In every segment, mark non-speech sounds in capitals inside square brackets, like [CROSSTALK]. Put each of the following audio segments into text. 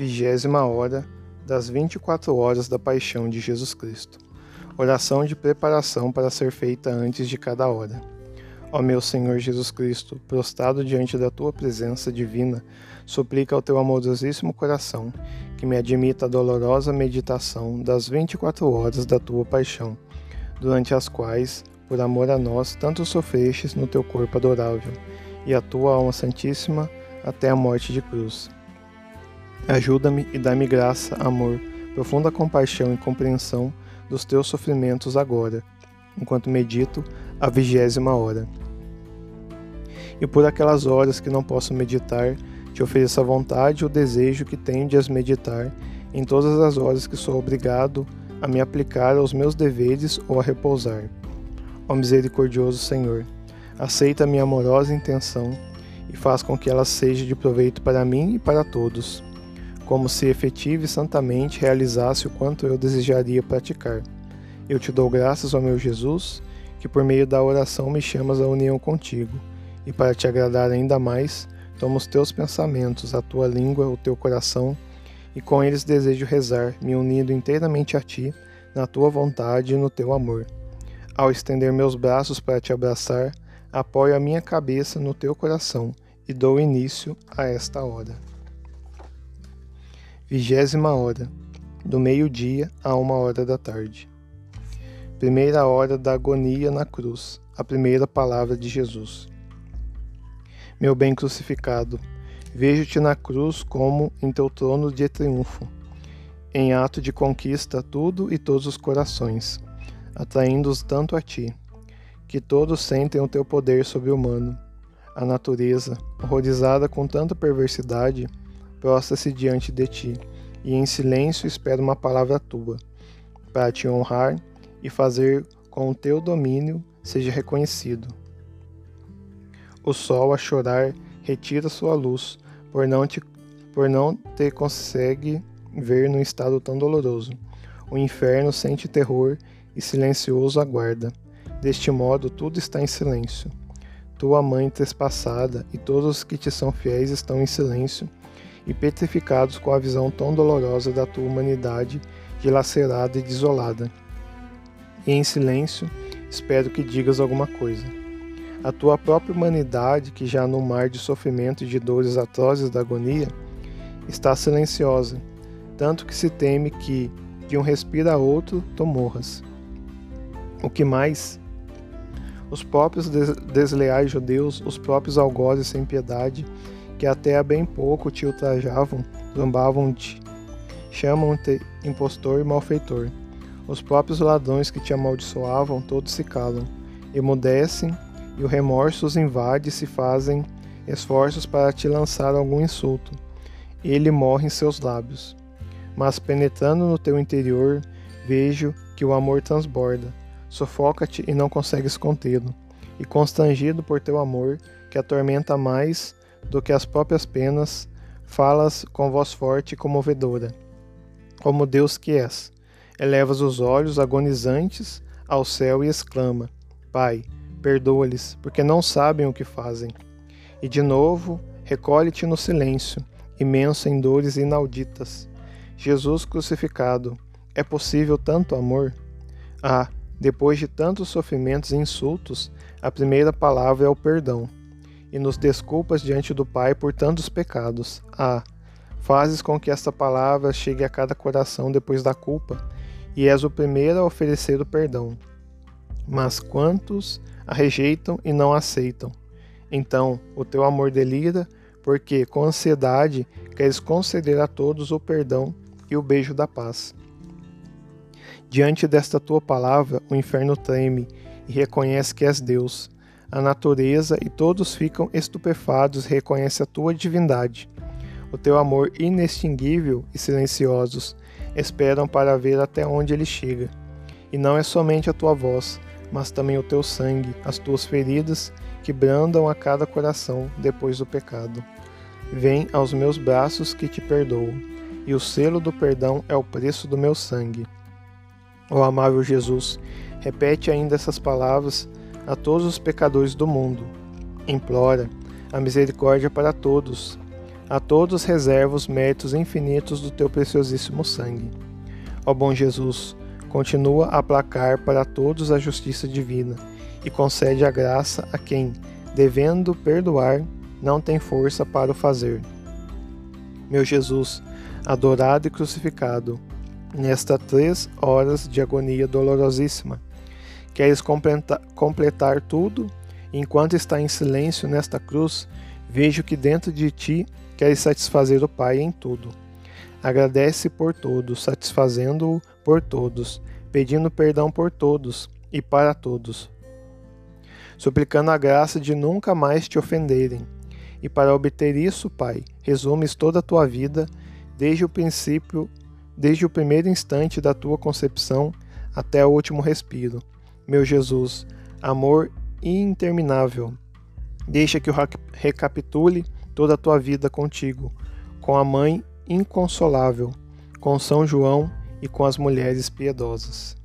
vigésima hora das 24 horas da paixão de Jesus Cristo. Oração de preparação para ser feita antes de cada hora. Ó meu Senhor Jesus Cristo, prostrado diante da tua presença divina, suplica ao teu amorosíssimo coração que me admita a dolorosa meditação das 24 horas da tua paixão, durante as quais, por amor a nós, tanto sofrestes no teu corpo adorável, e a tua alma santíssima até a morte de cruz. Ajuda-me e dá-me graça, amor, profunda compaixão e compreensão dos teus sofrimentos agora, enquanto medito a vigésima hora. E por aquelas horas que não posso meditar, te ofereço a vontade e o desejo que tenho de as meditar em todas as horas que sou obrigado a me aplicar aos meus deveres ou a repousar. Ó misericordioso Senhor, aceita a minha amorosa intenção e faz com que ela seja de proveito para mim e para todos, como se efetive e santamente realizasse o quanto eu desejaria praticar. Eu te dou graças, ó meu Jesus, que por meio da oração me chamas à união contigo, e para te agradar ainda mais, Toma os teus pensamentos, a tua língua, o teu coração, e com eles desejo rezar, me unindo inteiramente a ti, na tua vontade e no teu amor. Ao estender meus braços para te abraçar, apoio a minha cabeça no teu coração e dou início a esta hora. Vigésima hora, do meio-dia a uma hora da tarde. Primeira hora da agonia na cruz, a primeira palavra de Jesus meu bem crucificado. Vejo-te na cruz como em teu trono de triunfo, em ato de conquista tudo e todos os corações, atraindo-os tanto a ti, que todos sentem o teu poder sobre-humano. A natureza, horrorizada com tanta perversidade, prostra-se diante de ti, e em silêncio espera uma palavra tua, para te honrar e fazer com o teu domínio seja reconhecido. O sol a chorar retira sua luz, por não te, por não te consegue ver num estado tão doloroso. O inferno sente terror e silencioso aguarda. Deste modo, tudo está em silêncio. Tua mãe trespassada e todos os que te são fiéis estão em silêncio e petrificados com a visão tão dolorosa da tua humanidade dilacerada e desolada. E em silêncio, espero que digas alguma coisa. A tua própria humanidade, que já no mar de sofrimento e de dores atrozes da agonia, está silenciosa, tanto que se teme que, de um respiro a outro, tu morras. O que mais? Os próprios desleais judeus, os próprios algozes sem piedade, que até há bem pouco te ultrajavam, zombavam-te, chamam-te impostor e malfeitor. Os próprios ladrões que te amaldiçoavam, todos se calam, emudecem e o remorso os invade e se fazem esforços para te lançar algum insulto. Ele morre em seus lábios. Mas penetrando no teu interior, vejo que o amor transborda. Sufoca-te e não consegues contê-lo. E constrangido por teu amor, que atormenta mais do que as próprias penas, falas com voz forte e comovedora. Como Deus que és, elevas os olhos agonizantes ao céu e exclama: Pai, perdoa-lhes, porque não sabem o que fazem. E de novo, recolhe-te no silêncio, imenso em dores inauditas. Jesus crucificado, é possível tanto amor? Ah, depois de tantos sofrimentos e insultos, a primeira palavra é o perdão. E nos desculpas diante do Pai por tantos pecados. Ah, fazes com que esta palavra chegue a cada coração depois da culpa, e és o primeiro a oferecer o perdão. Mas quantos a rejeitam e não aceitam. Então, o teu amor delira, porque com ansiedade queres conceder a todos o perdão e o beijo da paz. Diante desta tua palavra, o inferno treme e reconhece que és Deus. A natureza e todos ficam estupefados e reconhecem a tua divindade. O teu amor inextinguível e silenciosos esperam para ver até onde ele chega. E não é somente a tua voz, mas também o teu sangue, as tuas feridas, que brandam a cada coração depois do pecado. Vem aos meus braços que te perdoo, e o selo do perdão é o preço do meu sangue. Ó amável Jesus, repete ainda essas palavras a todos os pecadores do mundo. Implora a misericórdia para todos. A todos reserva os méritos infinitos do teu preciosíssimo sangue. Ó bom Jesus, continua a aplacar para todos a justiça divina e concede a graça a quem, devendo perdoar, não tem força para o fazer. Meu Jesus, adorado e crucificado, nesta três horas de agonia dolorosíssima, queres completar tudo? Enquanto está em silêncio nesta cruz, vejo que dentro de ti queres satisfazer o Pai em tudo. Agradece por todos, satisfazendo-o por todos, pedindo perdão por todos e para todos, suplicando a graça de nunca mais te ofenderem e para obter isso, Pai, resumes toda a tua vida, desde o princípio, desde o primeiro instante da tua concepção até o último respiro. Meu Jesus, amor interminável, deixa que eu recapitule toda a tua vida contigo, com a mãe inconsolável, com São João e com as mulheres piedosas.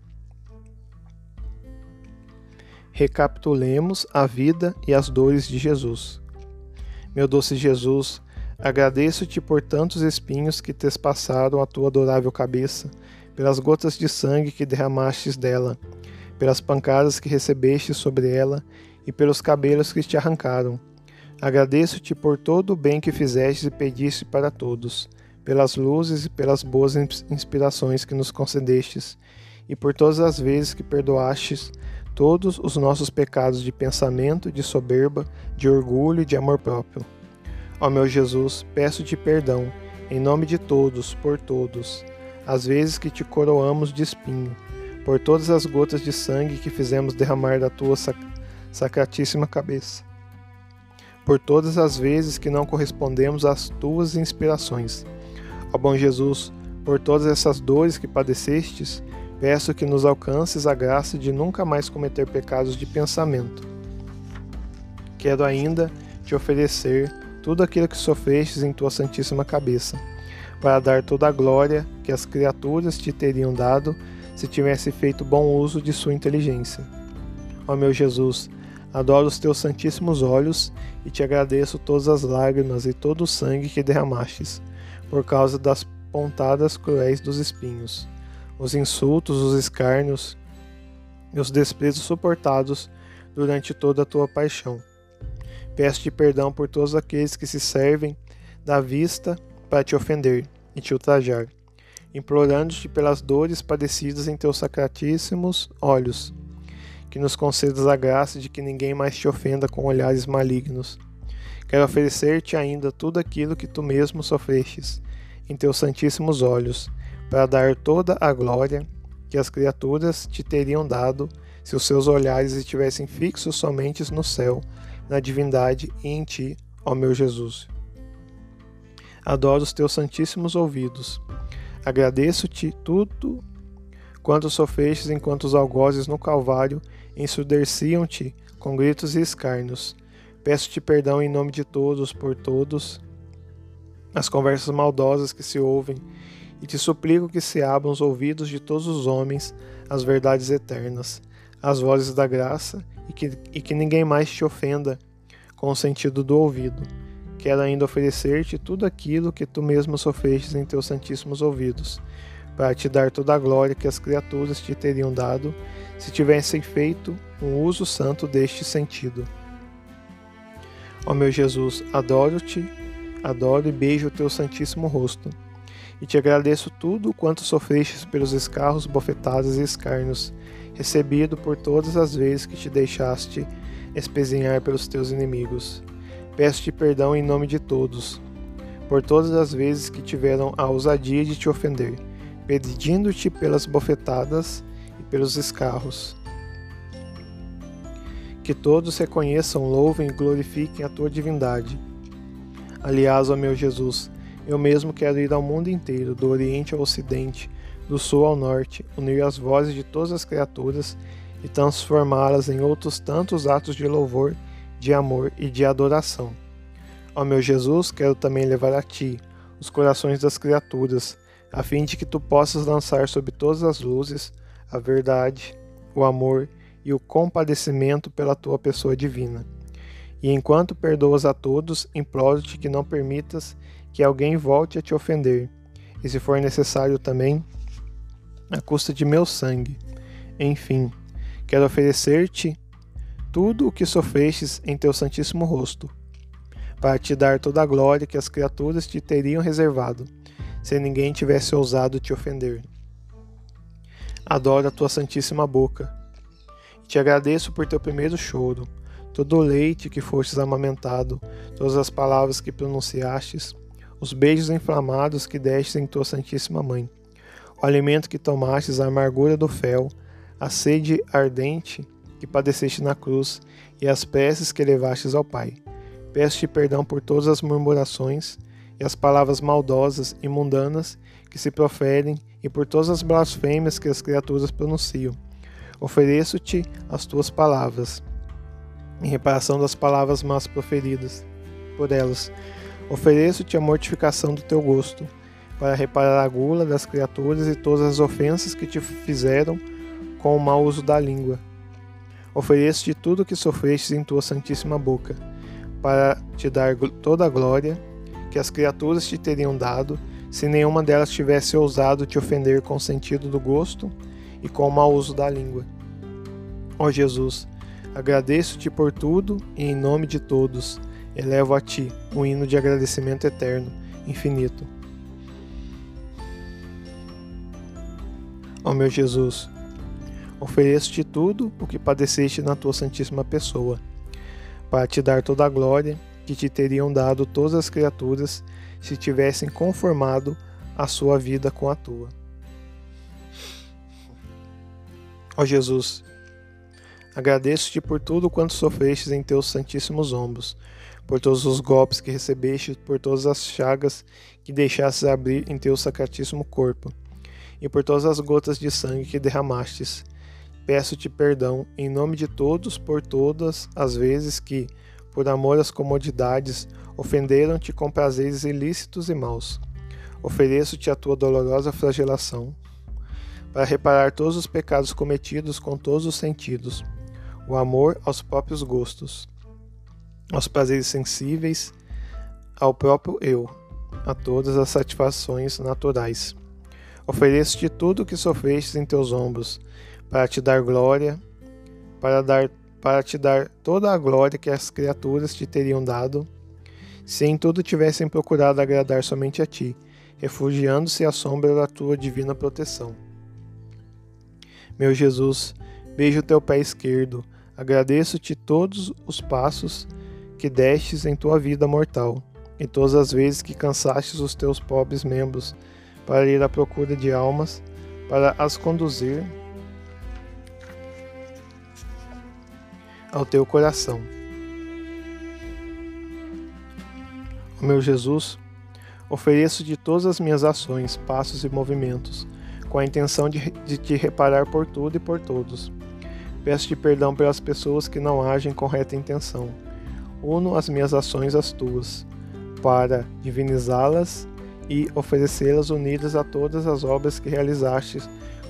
Recapitulemos a vida e as dores de Jesus. Meu doce Jesus, agradeço-te por tantos espinhos que trespassaram a tua adorável cabeça, pelas gotas de sangue que derramastes dela, pelas pancadas que recebeste sobre ela e pelos cabelos que te arrancaram. Agradeço-te por todo o bem que fizeste e pediste para todos, pelas luzes e pelas boas inspirações que nos concedestes, e por todas as vezes que perdoastes todos os nossos pecados de pensamento, de soberba, de orgulho e de amor próprio. Ó meu Jesus, peço-te perdão, em nome de todos, por todos, as vezes que te coroamos de espinho, por todas as gotas de sangue que fizemos derramar da tua sac sacratíssima cabeça, por todas as vezes que não correspondemos às tuas inspirações. Ó bom Jesus, por todas essas dores que padecestes, Peço que nos alcances a graça de nunca mais cometer pecados de pensamento. Quero ainda te oferecer tudo aquilo que sofrestes em tua santíssima cabeça, para dar toda a glória que as criaturas te teriam dado se tivesse feito bom uso de sua inteligência. Ó meu Jesus, adoro os teus santíssimos olhos e te agradeço todas as lágrimas e todo o sangue que derramastes, por causa das pontadas cruéis dos espinhos os insultos, os escárnios e os desprezos suportados durante toda a tua paixão. Peço-te perdão por todos aqueles que se servem da vista para te ofender e te ultrajar, implorando-te pelas dores padecidas em teus sacratíssimos olhos, que nos concedas a graça de que ninguém mais te ofenda com olhares malignos. Quero oferecer-te ainda tudo aquilo que tu mesmo sofrestes em teus santíssimos olhos, para dar toda a glória que as criaturas te teriam dado se os seus olhares estivessem fixos somente no céu, na divindade e em ti, ó meu Jesus. Adoro os teus santíssimos ouvidos. Agradeço-te tudo quanto sofrestes enquanto os algozes no Calvário ensurdeciam-te com gritos e escárnios. Peço-te perdão em nome de todos, por todos, as conversas maldosas que se ouvem e te suplico que se abram os ouvidos de todos os homens às verdades eternas, às vozes da graça, e que, e que ninguém mais te ofenda com o sentido do ouvido. Quero ainda oferecer-te tudo aquilo que tu mesmo sofrestes em teus santíssimos ouvidos, para te dar toda a glória que as criaturas te teriam dado se tivessem feito um uso santo deste sentido. Ó meu Jesus, adoro-te, adoro e beijo o teu santíssimo rosto e te agradeço tudo quanto sofrestes pelos escarros, bofetadas e escarnos, recebido por todas as vezes que te deixaste espezinhar pelos teus inimigos. Peço-te perdão em nome de todos, por todas as vezes que tiveram a ousadia de te ofender, pedindo-te pelas bofetadas e pelos escarros. Que todos reconheçam, louvem e glorifiquem a tua divindade. Aliás, ó meu Jesus, eu mesmo quero ir ao mundo inteiro, do Oriente ao Ocidente, do Sul ao Norte, unir as vozes de todas as criaturas e transformá-las em outros tantos atos de louvor, de amor e de adoração. Ó meu Jesus, quero também levar a Ti os corações das criaturas, a fim de que Tu possas lançar sobre todas as luzes a verdade, o amor e o compadecimento pela Tua pessoa divina. E enquanto perdoas a todos, imploro-te que não permitas que alguém volte a te ofender, e se for necessário também, à custa de meu sangue. Enfim, quero oferecer-te tudo o que sofrestes em teu santíssimo rosto, para te dar toda a glória que as criaturas te teriam reservado, se ninguém tivesse ousado te ofender. Adoro a tua santíssima boca, te agradeço por teu primeiro choro, todo o leite que fostes amamentado, todas as palavras que pronunciastes, os beijos inflamados que destes em tua santíssima mãe, o alimento que tomastes, a amargura do fel, a sede ardente que padeceste na cruz e as preces que levastes ao Pai. Peço-te perdão por todas as murmurações e as palavras maldosas e mundanas que se proferem e por todas as blasfêmias que as criaturas pronunciam. Ofereço-te as tuas palavras, em reparação das palavras más proferidas por elas. Ofereço-te a mortificação do teu gosto, para reparar a gula das criaturas e todas as ofensas que te fizeram com o mau uso da língua. Ofereço-te tudo o que sofrestes em tua santíssima boca, para te dar toda a glória que as criaturas te teriam dado, se nenhuma delas tivesse ousado te ofender com o sentido do gosto e com o mau uso da língua. Ó Jesus, agradeço-te por tudo e em nome de todos elevo a ti um hino de agradecimento eterno, infinito. Ó meu Jesus, ofereço-te tudo o que padeceste na tua santíssima pessoa, para te dar toda a glória que te teriam dado todas as criaturas se tivessem conformado a sua vida com a tua. Ó Jesus, agradeço-te por tudo quanto sofrestes em teus santíssimos ombros, por todos os golpes que recebeste, por todas as chagas que deixastes abrir em teu sacratíssimo corpo, e por todas as gotas de sangue que derramastes. Peço-te perdão em nome de todos por todas as vezes que, por amor às comodidades, ofenderam-te com prazeres ilícitos e maus. Ofereço-te a tua dolorosa flagelação, para reparar todos os pecados cometidos com todos os sentidos, o amor aos próprios gostos aos prazeres sensíveis, ao próprio eu, a todas as satisfações naturais. Ofereço-te tudo o que sofrestes em teus ombros, para te dar glória, para, dar, para te dar toda a glória que as criaturas te teriam dado, se em tudo tivessem procurado agradar somente a ti, refugiando-se à sombra da tua divina proteção. Meu Jesus, beijo teu pé esquerdo, agradeço-te todos os passos que destes em tua vida mortal, e todas as vezes que cansastes os teus pobres membros para ir à procura de almas, para as conduzir ao teu coração. O meu Jesus, ofereço de todas as minhas ações, passos e movimentos, com a intenção de, de te reparar por tudo e por todos. Peço-te perdão pelas pessoas que não agem com reta intenção uno as minhas ações às tuas, para divinizá-las e oferecê-las unidas a todas as obras que realizaste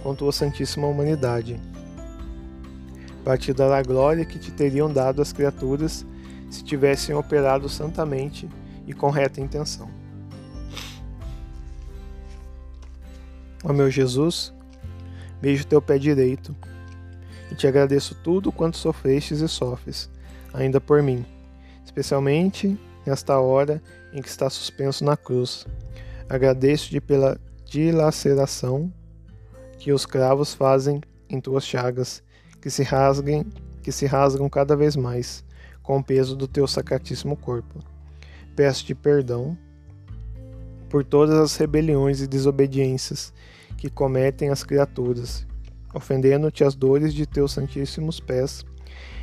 com tua santíssima humanidade, para te dar a glória que te teriam dado as criaturas se tivessem operado santamente e com reta intenção. Ó meu Jesus, beijo teu pé direito e te agradeço tudo quanto sofrestes e sofres, ainda por mim especialmente nesta hora em que está suspenso na cruz. Agradeço-te pela dilaceração que os cravos fazem em tuas chagas, que se rasguem, que se rasgam cada vez mais com o peso do teu sacratíssimo corpo. Peço-te perdão por todas as rebeliões e desobediências que cometem as criaturas, ofendendo-te as dores de teus santíssimos pés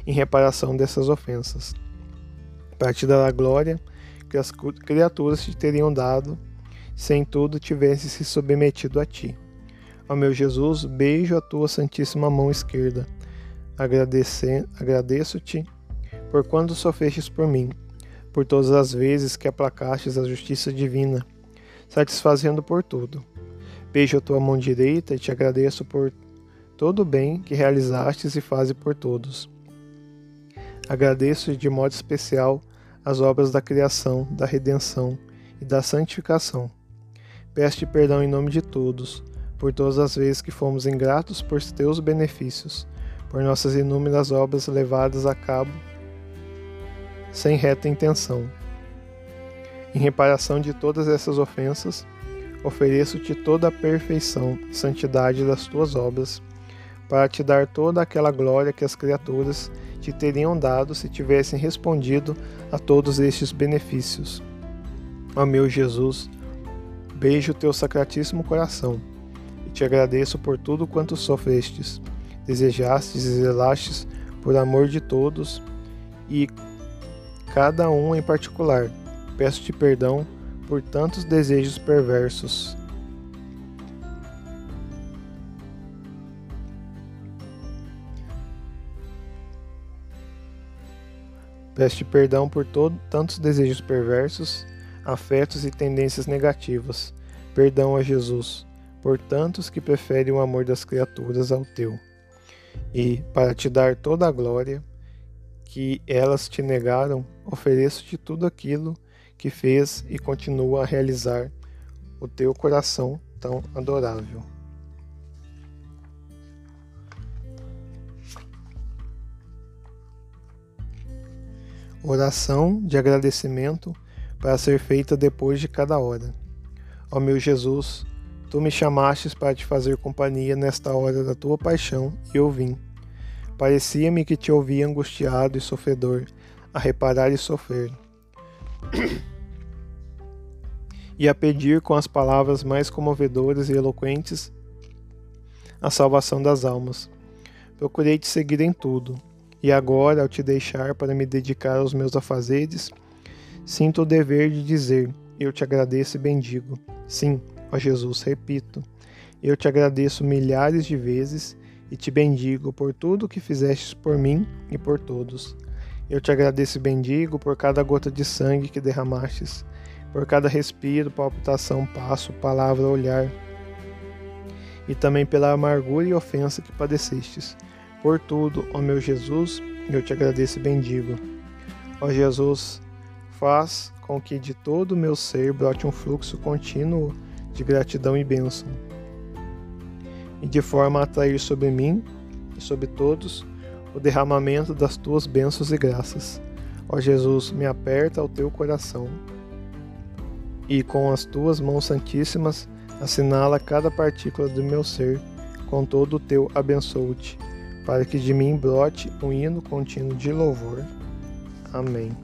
em reparação dessas ofensas para te dar a glória que as criaturas te teriam dado, se em tudo tivesse se submetido a ti. Ó meu Jesus, beijo a tua santíssima mão esquerda. Agradeço-te por quando sofrestes por mim, por todas as vezes que aplacastes a justiça divina, satisfazendo por tudo. Beijo a tua mão direita e te agradeço por todo o bem que realizastes e fazes por todos. Agradeço de modo especial as obras da criação, da redenção e da santificação. Peço-te perdão em nome de todos, por todas as vezes que fomos ingratos por teus benefícios, por nossas inúmeras obras levadas a cabo sem reta intenção. Em reparação de todas essas ofensas, ofereço-te toda a perfeição e santidade das tuas obras, para te dar toda aquela glória que as criaturas te teriam dado se tivessem respondido a todos estes benefícios. Ó meu Jesus, beijo teu sacratíssimo coração e te agradeço por tudo quanto sofrestes, desejastes e zelastes por amor de todos e cada um em particular. Peço-te perdão por tantos desejos perversos Peço perdão por todo, tantos desejos perversos, afetos e tendências negativas. Perdão a Jesus, por tantos que preferem o amor das criaturas ao teu. E, para te dar toda a glória que elas te negaram, ofereço-te tudo aquilo que fez e continua a realizar o teu coração tão adorável. Oração de agradecimento para ser feita depois de cada hora. Ó meu Jesus, tu me chamastes para te fazer companhia nesta hora da tua paixão e eu vim. Parecia-me que te ouvia angustiado e sofredor, a reparar e sofrer. [CLEARS THROAT] e a pedir com as palavras mais comovedoras e eloquentes a salvação das almas. Procurei te seguir em tudo e agora, ao te deixar para me dedicar aos meus afazeres, sinto o dever de dizer: Eu te agradeço e bendigo. Sim, ó Jesus, repito, eu te agradeço milhares de vezes e te bendigo por tudo que fizestes por mim e por todos. Eu te agradeço e bendigo por cada gota de sangue que derramastes, por cada respiro, palpitação, passo, palavra, olhar, e também pela amargura e ofensa que padecestes por tudo, ó meu Jesus, eu te agradeço e bendigo. Ó Jesus, faz com que de todo o meu ser brote um fluxo contínuo de gratidão e bênção, e de forma a atrair sobre mim e sobre todos o derramamento das tuas bênçãos e graças. Ó Jesus, me aperta ao teu coração e com as tuas mãos santíssimas assinala cada partícula do meu ser com todo o teu abençoo-te para que de mim brote um hino contínuo de louvor. Amém.